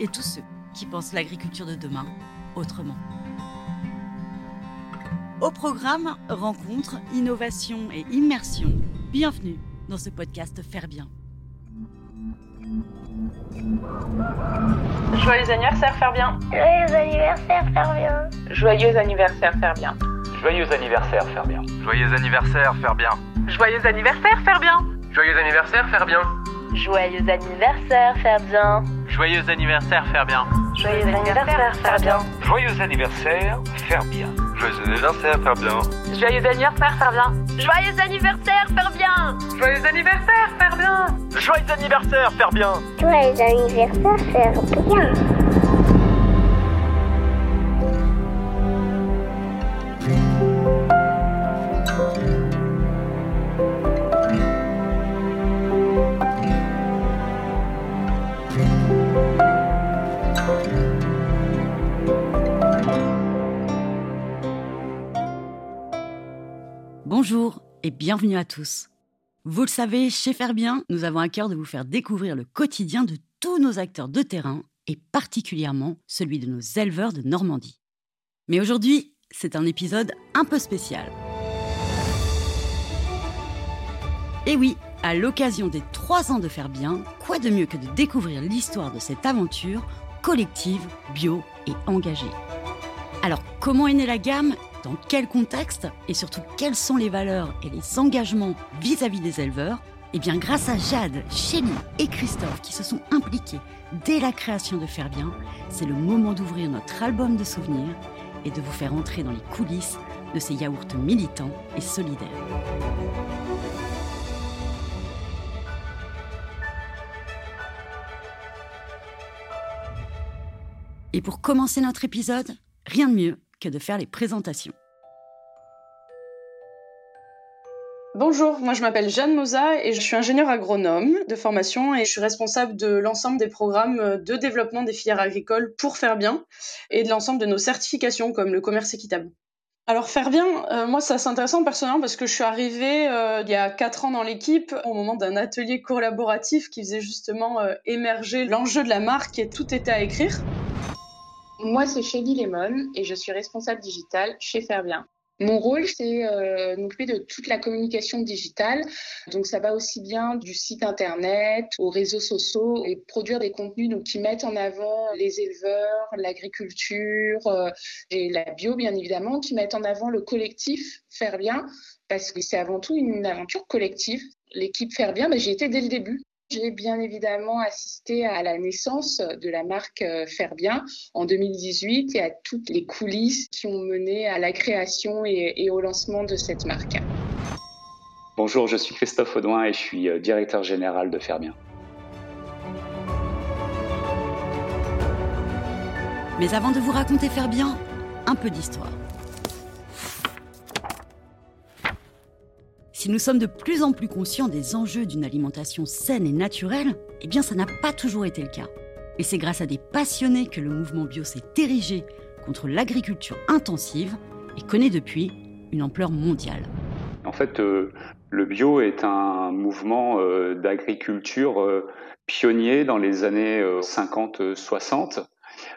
et tous ceux qui pensent l'agriculture de demain autrement. Au programme Rencontres, Innovation et Immersion, bienvenue dans ce podcast Faire Bien. Joyeux anniversaire, faire bien. Joyeux anniversaire, faire bien. Joyeux anniversaire, faire bien. Joyeux anniversaire, faire bien. Joyeux anniversaire, faire bien. Joyeux anniversaire, faire bien. Joyeux anniversaire, faire bien. Joyeux anniversaire, faire bien. Joyeux anniversaire, faire bien. Joyeux anniversaire, faire bien. Joyeux anniversaire, faire bien. Joyeux anniversaire, faire bien. Joyeux anniversaire, faire bien. Joyeux anniversaire, faire bien. Joyeux anniversaire, faire bien. Joyeux anniversaire, faire bien. Joyeux anniversaire, faire Bonjour et bienvenue à tous. Vous le savez, chez Faire Bien, nous avons à cœur de vous faire découvrir le quotidien de tous nos acteurs de terrain et particulièrement celui de nos éleveurs de Normandie. Mais aujourd'hui, c'est un épisode un peu spécial. Et oui, à l'occasion des trois ans de Faire Bien, quoi de mieux que de découvrir l'histoire de cette aventure collective, bio et engagée. Alors, comment est née la gamme? Dans quel contexte Et surtout, quelles sont les valeurs et les engagements vis-à-vis des éleveurs Eh bien, grâce à Jade, Chélie et Christophe qui se sont impliqués dès la création de Faire Bien, c'est le moment d'ouvrir notre album de souvenirs et de vous faire entrer dans les coulisses de ces yaourts militants et solidaires. Et pour commencer notre épisode, rien de mieux de faire les présentations. Bonjour, moi je m'appelle Jeanne Moza et je suis ingénieure agronome de formation et je suis responsable de l'ensemble des programmes de développement des filières agricoles pour faire bien et de l'ensemble de nos certifications comme le commerce équitable. Alors faire bien, euh, moi ça c'est intéressant personnellement parce que je suis arrivée euh, il y a quatre ans dans l'équipe au moment d'un atelier collaboratif qui faisait justement euh, émerger l'enjeu de la marque et tout était à écrire. Moi, c'est Shelly Lemon et je suis responsable digitale chez Fairbien. Mon rôle, c'est euh, m'occuper de toute la communication digitale. Donc, ça va aussi bien du site internet aux réseaux sociaux et produire des contenus donc, qui mettent en avant les éleveurs, l'agriculture euh, et la bio, bien évidemment, qui mettent en avant le collectif Faire Bien parce que c'est avant tout une aventure collective. L'équipe Faire Bien, ben, j'y étais dès le début. J'ai bien évidemment assisté à la naissance de la marque euh, Faire Bien en 2018 et à toutes les coulisses qui ont mené à la création et, et au lancement de cette marque. Bonjour, je suis Christophe Audouin et je suis euh, directeur général de Faire Bien. Mais avant de vous raconter Faire Bien, un peu d'histoire. Si nous sommes de plus en plus conscients des enjeux d'une alimentation saine et naturelle, eh bien ça n'a pas toujours été le cas. Et c'est grâce à des passionnés que le mouvement bio s'est érigé contre l'agriculture intensive et connaît depuis une ampleur mondiale. En fait, euh, le bio est un mouvement euh, d'agriculture euh, pionnier dans les années 50-60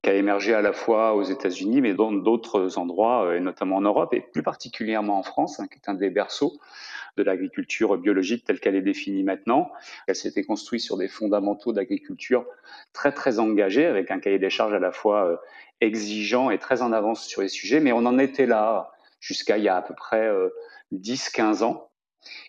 qui a émergé à la fois aux États-Unis, mais dans d'autres endroits, et notamment en Europe, et plus particulièrement en France, hein, qui est un des berceaux de l'agriculture biologique telle qu'elle est définie maintenant. Elle s'était construite sur des fondamentaux d'agriculture très très engagés, avec un cahier des charges à la fois euh, exigeant et très en avance sur les sujets, mais on en était là jusqu'à il y a à peu près 10-15 euh, ans.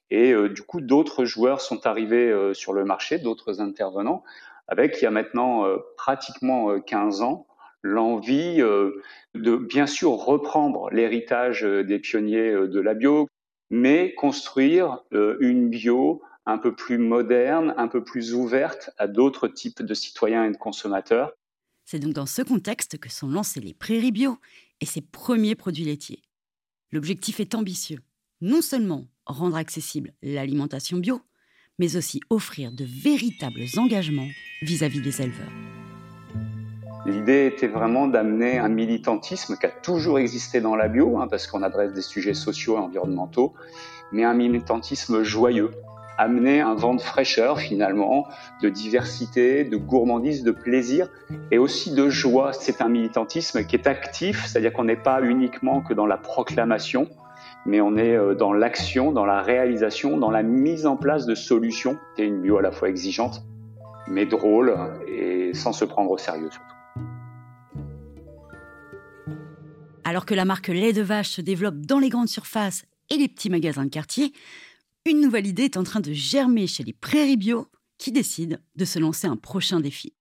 Et euh, du coup, d'autres joueurs sont arrivés sur le marché, d'autres intervenants, avec il y a maintenant pratiquement 15 ans l'envie de bien sûr reprendre l'héritage des pionniers de la bio, mais construire euh, une bio un peu plus moderne, un peu plus ouverte à d'autres types de citoyens et de consommateurs. C'est donc dans ce contexte que sont lancés les prairies bio et ses premiers produits laitiers. L'objectif est ambitieux. Non seulement rendre accessible l'alimentation bio, mais aussi offrir de véritables engagements vis-à-vis des éleveurs. L'idée était vraiment d'amener un militantisme qui a toujours existé dans la bio, hein, parce qu'on adresse des sujets sociaux et environnementaux, mais un militantisme joyeux, amener un vent de fraîcheur finalement, de diversité, de gourmandise, de plaisir et aussi de joie. C'est un militantisme qui est actif, c'est-à-dire qu'on n'est pas uniquement que dans la proclamation, mais on est euh, dans l'action, dans la réalisation, dans la mise en place de solutions. C'est une bio à la fois exigeante, mais drôle et sans se prendre au sérieux surtout. Alors que la marque lait de vache se développe dans les grandes surfaces et les petits magasins de quartier, une nouvelle idée est en train de germer chez les prairies bio qui décident de se lancer un prochain défi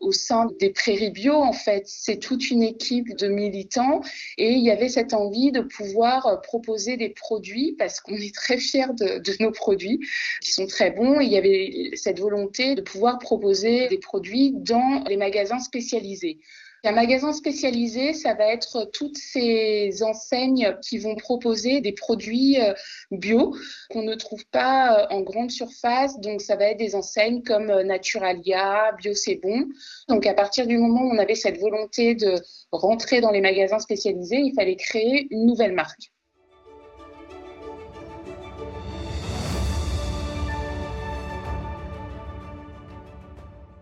au sein des prairies bio, en fait, c'est toute une équipe de militants et il y avait cette envie de pouvoir euh, proposer des produits parce qu'on est très fiers de, de, nos produits qui sont très bons. il y avait cette volonté de pouvoir proposer des produits dans les magasins spécialisés. Un magasin spécialisé, ça va être toutes ces enseignes qui vont proposer des produits euh, bio qu'on ne trouve pas euh, en grande surface. Donc, ça va être des enseignes comme euh, Naturalia, Bio C'est Bon. Donc, à partir du moment où on avait cette volonté de rentrer dans les magasins spécialisés, il fallait créer une nouvelle marque.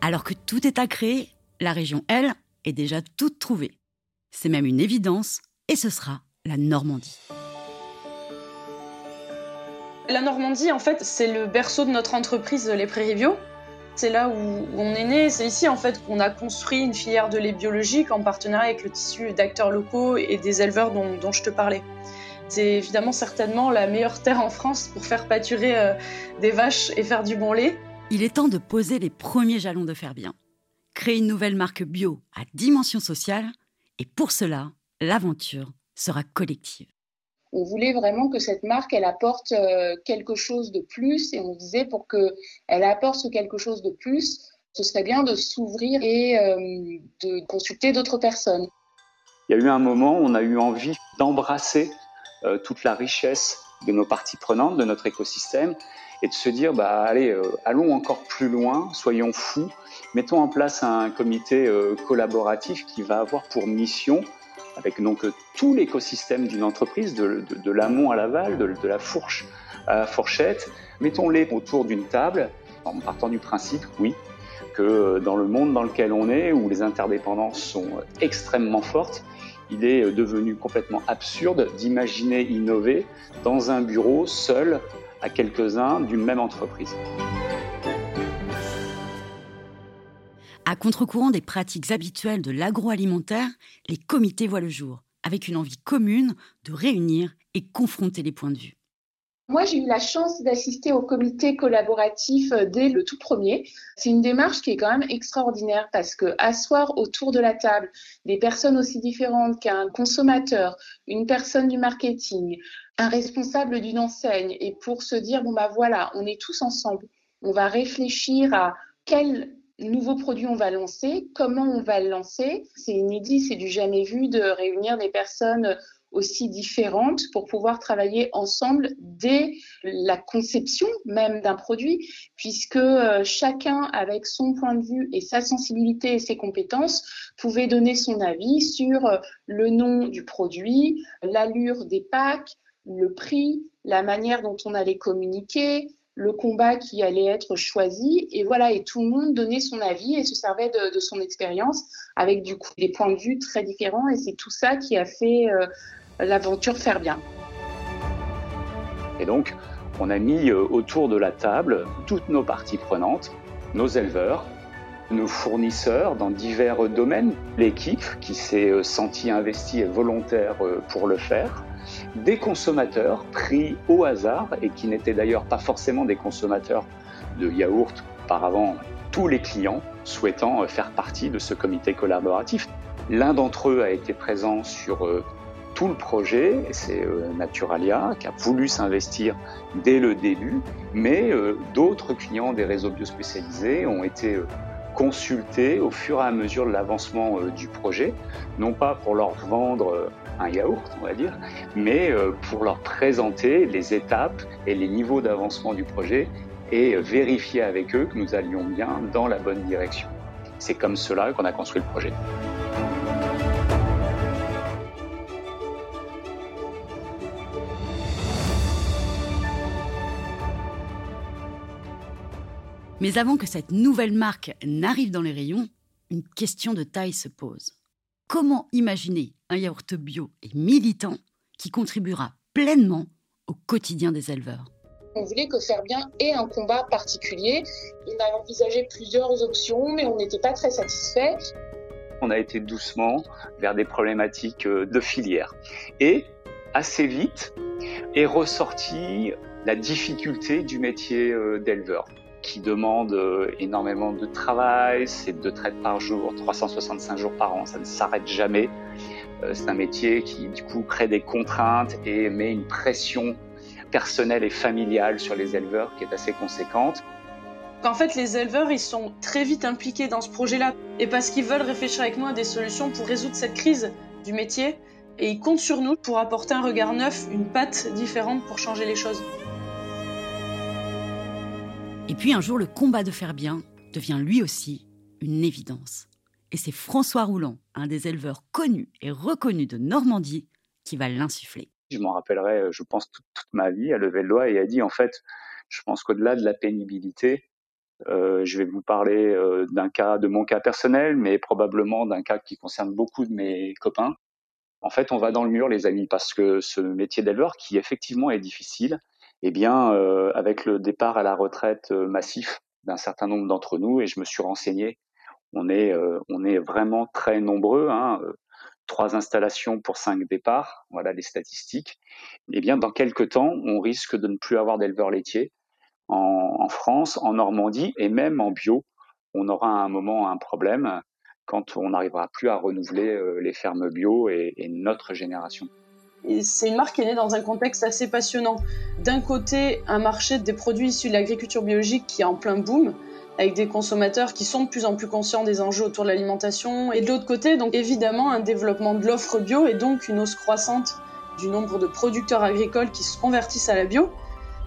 Alors que tout est à créer, la région, elle, est déjà toute trouvée. C'est même une évidence, et ce sera la Normandie. La Normandie, en fait, c'est le berceau de notre entreprise Les Prairies Bio. C'est là où on est né. C'est ici, en fait, qu'on a construit une filière de lait biologique en partenariat avec le tissu d'acteurs locaux et des éleveurs dont, je te parlais. C'est évidemment certainement la meilleure terre en France pour faire pâturer euh, des vaches et faire du bon lait. Il est temps de poser les premiers jalons de faire bien créer une nouvelle marque bio à dimension sociale, et pour cela, l'aventure sera collective. On voulait vraiment que cette marque, elle apporte euh, quelque chose de plus, et on disait pour qu'elle apporte ce quelque chose de plus, ce serait bien de s'ouvrir et euh, de consulter d'autres personnes. Il y a eu un moment où on a eu envie d'embrasser euh, toute la richesse de nos parties prenantes, de notre écosystème, et de se dire, bah, allez, allons encore plus loin, soyons fous, mettons en place un comité euh, collaboratif qui va avoir pour mission, avec donc euh, tout l'écosystème d'une entreprise, de, l'amont à l'aval, de, la fourche à la fourchette, mettons-les autour d'une table, en partant du principe, oui, que euh, dans le monde dans lequel on est, où les interdépendances sont extrêmement fortes, il est devenu complètement absurde d'imaginer innover dans un bureau seul à quelques-uns d'une même entreprise. À contre-courant des pratiques habituelles de l'agroalimentaire, les comités voient le jour, avec une envie commune de réunir et confronter les points de vue. Moi, j'ai eu la chance d'assister au comité collaboratif euh, dès le tout premier. C'est une démarche qui est quand même extraordinaire parce que asseoir autour de la table des personnes aussi différentes qu'un consommateur, une personne du marketing, un responsable d'une enseigne, et pour se dire bon bah voilà, on est tous ensemble, on va réfléchir à quel nouveau produit on va lancer, comment on va le lancer. C'est inédit, c'est du jamais vu de réunir des personnes aussi différentes pour pouvoir travailler ensemble dès la conception même d'un produit, puisque euh, chacun, avec son point de vue et sa sensibilité et ses compétences, pouvait donner son avis sur euh, le nom du produit, l'allure des packs, le prix, la manière dont on allait communiquer, le combat qui allait être choisi. Et voilà, et tout le monde donnait son avis et se servait de, son expérience avec du coup des points de vue très différents. Et c'est tout ça qui a fait euh, l'aventure faire bien. Et donc, on a mis euh, autour de la table toutes nos parties prenantes, nos éleveurs, nos fournisseurs dans divers domaines, l'équipe qui s'est euh, sentie investie et volontaire pour le faire, des consommateurs pris au hasard et qui n'étaient d'ailleurs pas forcément des consommateurs de yaourt auparavant, tous les clients souhaitant euh, faire partie de ce comité collaboratif. L'un d'entre eux a été présent sur euh, tout le projet, c'est euh, Naturalia qui a voulu s'investir dès le début, mais d'autres clients des réseaux biospécialisés ont été consulter au fur et à mesure de l'avancement du projet, non pas pour leur vendre un yaourt, on va dire, mais pour leur présenter les étapes et les niveaux d'avancement du projet et vérifier avec eux que nous allions bien dans la bonne direction. C'est comme cela qu'on a construit le projet. Mais avant que cette nouvelle marque n'arrive dans les rayons, une question de taille se pose. Comment imaginer un yaourt bio et militant qui contribuera pleinement au quotidien des éleveurs? On voulait que faire bien ait un combat particulier. On a envisagé plusieurs options, mais on n'était pas très satisfait. On a été doucement vers des problématiques euh, de filière. Et assez vite est ressortie la difficulté du métier euh, d'éleveur qui demande euh, énormément de travail, c'est deux traites par jour, 365 jours par an, ça ne s'arrête jamais. C'est un métier qui du coup crée des contraintes et met une pression personnelle et familiale sur les éleveurs qui est assez conséquente. En fait, les éleveurs, ils sont très vite impliqués dans ce projet-là. Et parce qu'ils veulent réfléchir avec nous à des solutions pour résoudre cette crise du métier. Et ils comptent sur nous pour apporter un regard neuf, une patte différente pour changer les choses. Et puis un jour, le combat de faire bien devient lui aussi une évidence. Et c'est François Roulant, un des éleveurs connus et reconnus de Normandie, qui va l'insuffler je m'en rappellerai, euh, je pense, toute, ma vie, à lever le doigt et a dit, en fait, je pense qu'au-delà de la pénibilité, euh, je vais vous parler euh, d'un cas, de mon cas personnel, mais probablement d'un cas qui concerne beaucoup de mes copains. En fait, on va dans le mur, les amis, parce que ce métier d'éleveur, qui effectivement est difficile, eh bien, avec le départ à la retraite massif d'un certain nombre d'entre nous, et je me suis renseigné, on est, est vraiment très nombreux. Hein, trois installations pour cinq départs, voilà les statistiques, eh bien dans quelques temps, on risque de ne plus avoir d'éleveurs laitiers en, France, en Normandie et même en bio. On aura à un moment un problème quand on n'arrivera plus à renouveler euh, les fermes bio et notre génération. C'est une marque qui est née dans un contexte assez passionnant. D'un côté, un marché des produits issus de l'agriculture biologique qui est en plein boom, avec des consommateurs qui sont de plus en plus conscients des enjeux autour de l'alimentation. Et de l'autre côté, donc évidemment, un développement de l'offre bio et donc une hausse croissante du nombre de producteurs agricoles qui se convertissent à la bio.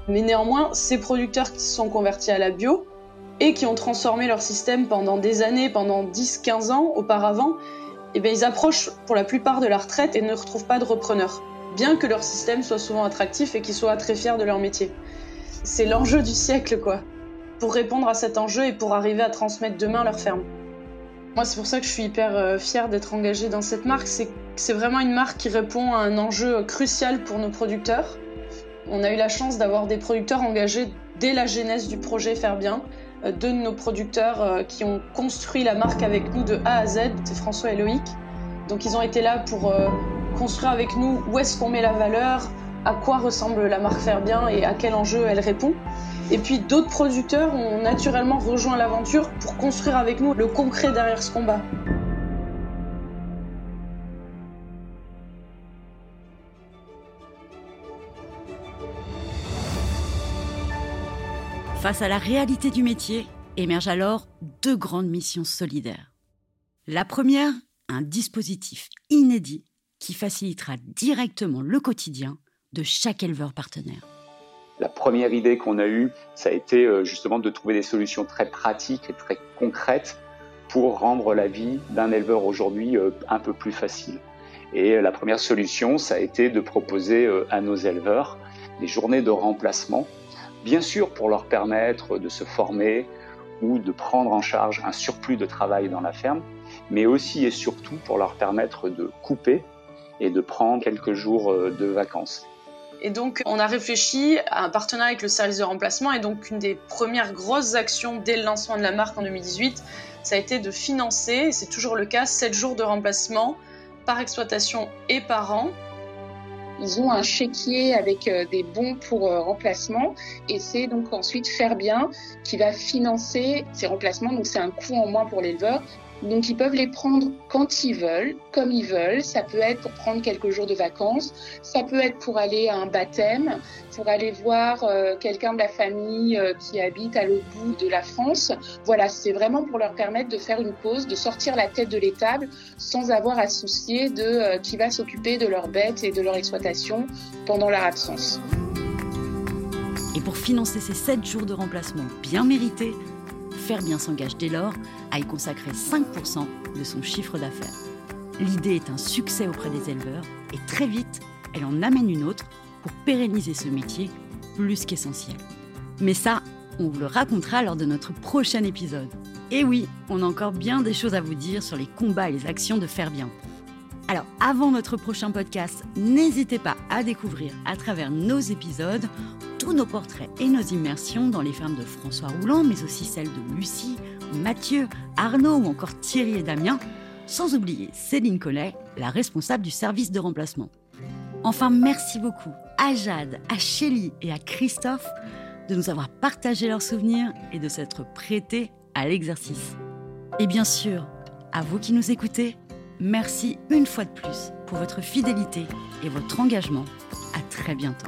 Mais néanmoins, ces producteurs qui se sont convertis à la bio et qui ont transformé leur système pendant des années, pendant 10-15 ans auparavant, eh bien, ils approchent pour la plupart de la retraite et ne retrouvent pas de repreneurs, bien que leur système soit souvent attractif et qu'ils soient très fiers de leur métier. C'est l'enjeu du siècle, quoi pour répondre à cet enjeu et pour arriver à transmettre demain leur ferme. Moi, c'est pour ça que je suis hyper euh, fière d'être engagée dans cette marque. C'est vraiment une marque qui répond à un enjeu crucial pour nos producteurs. On a eu la chance d'avoir des producteurs engagés dès la genèse du projet Faire Bien. Euh, deux de nos producteurs euh, qui ont construit la marque avec nous de A à Z, c'est François et Loïc. Donc ils ont été là pour construire avec nous où est-ce qu'on met la valeur, à quoi ressemble la marque Faire Bien et à quel enjeu elle répond. Et puis d'autres producteurs ont naturellement rejoint l'aventure pour construire avec nous le concret derrière ce combat. Face à la réalité du métier, émergent alors deux grandes missions solidaires. La première, un dispositif inédit qui facilitera directement le quotidien de chaque éleveur partenaire. La première idée qu'on a eue, ça a été euh, justement de trouver des solutions très pratiques et très concrètes pour rendre la vie d'un éleveur aujourd'hui euh, un peu plus facile. Et la première solution, ça a été de proposer euh, à nos éleveurs des journées de remplacement, bien sûr pour leur permettre de se former ou de prendre en charge un surplus de travail dans la ferme, mais aussi et surtout pour leur permettre de couper et de prendre quelques jours de vacances. Et donc, on a réfléchi à un partenariat avec le service de remplacement. Et donc, une des premières grosses actions dès le lancement de la marque en 2018, ça a été de financer, et c'est toujours le cas, 7 jours de remplacement par exploitation et par an. Ils ont un chéquier avec euh, des bons pour euh, remplacement et c'est donc ensuite Faire Bien qui va financer ces remplacements. Donc c'est un coût en moins pour l'éleveur Donc ils peuvent les prendre quand ils veulent, comme ils veulent. Ça peut être pour prendre quelques jours de vacances, ça peut être pour aller à un baptême, pour aller voir euh, quelqu'un de la famille euh, qui habite à l'autre bout de la France. Voilà, c'est vraiment pour leur permettre de faire une pause, de sortir la tête de l'étable sans avoir à soucier de euh, qui va s'occuper de leurs bêtes et de leur exploitation pendant leur absence. Et pour financer ces 7 jours de remplacement bien mérités, Faire s'engage dès lors à y consacrer 5% de son chiffre d'affaires. L'idée est un succès auprès des éleveurs et très vite, elle en amène une autre pour pérenniser ce métier plus qu'essentiel. Mais ça, on vous le racontera lors de notre prochain épisode. Et oui, on a encore bien des choses à vous dire sur les combats et les actions de Faire Bien. Alors, avant notre prochain podcast, n'hésitez pas à découvrir à travers nos épisodes nos portraits et nos immersions dans les fermes de François Roulant, mais aussi celles de Lucie, Mathieu, Arnaud ou encore Thierry et Damien, sans oublier Céline Collet, la responsable du service de remplacement. Enfin, merci beaucoup à Jade, à Shelly et à Christophe de nous avoir partagé leurs souvenirs et de s'être prêtés à l'exercice. Et bien sûr, à vous qui nous écoutez, Merci une fois de plus pour votre fidélité et votre engagement. À très bientôt.